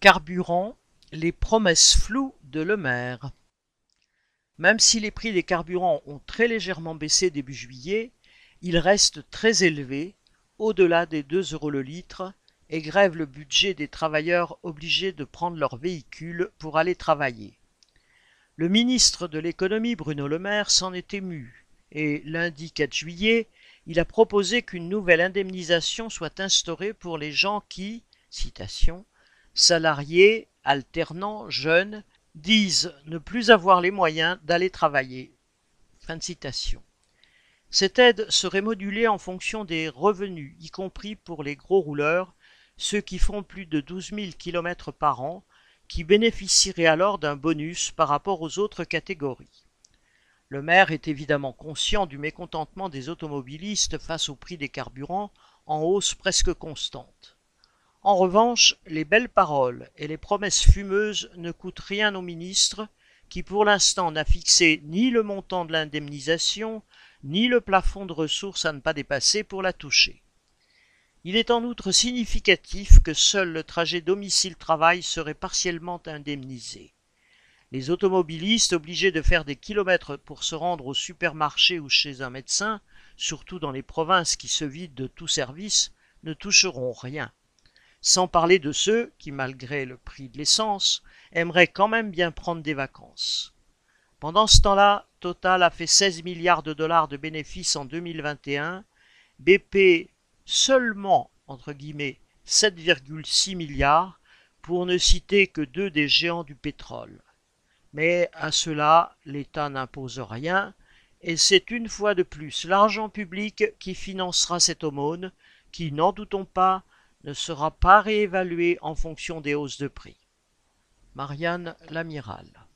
Carburant, les promesses floues de Le Maire. Même si les prix des carburants ont très légèrement baissé début juillet, ils restent très élevés, au-delà des 2 euros le litre, et grèvent le budget des travailleurs obligés de prendre leur véhicule pour aller travailler. Le ministre de l'économie Bruno Le Maire s'en est ému, et lundi 4 juillet, il a proposé qu'une nouvelle indemnisation soit instaurée pour les gens qui, citation, salariés, alternants, jeunes, disent ne plus avoir les moyens d'aller travailler. Fin citation. Cette aide serait modulée en fonction des revenus, y compris pour les gros rouleurs, ceux qui font plus de 12 000 km par an, qui bénéficieraient alors d'un bonus par rapport aux autres catégories. Le maire est évidemment conscient du mécontentement des automobilistes face au prix des carburants en hausse presque constante. En revanche, les belles paroles et les promesses fumeuses ne coûtent rien au ministre, qui pour l'instant n'a fixé ni le montant de l'indemnisation, ni le plafond de ressources à ne pas dépasser pour la toucher. Il est en outre significatif que seul le trajet domicile-travail serait partiellement indemnisé. Les automobilistes obligés de faire des kilomètres pour se rendre au supermarché ou chez un médecin, surtout dans les provinces qui se vident de tout service, ne toucheront rien sans parler de ceux qui, malgré le prix de l'essence, aimeraient quand même bien prendre des vacances. Pendant ce temps-là, Total a fait 16 milliards de dollars de bénéfices en 2021, BP seulement, entre guillemets, 7,6 milliards, pour ne citer que deux des géants du pétrole. Mais à cela, l'État n'impose rien, et c'est une fois de plus l'argent public qui financera cette aumône, qui, n'en doutons pas, ne sera pas réévalué en fonction des hausses de prix. Marianne L'Amiral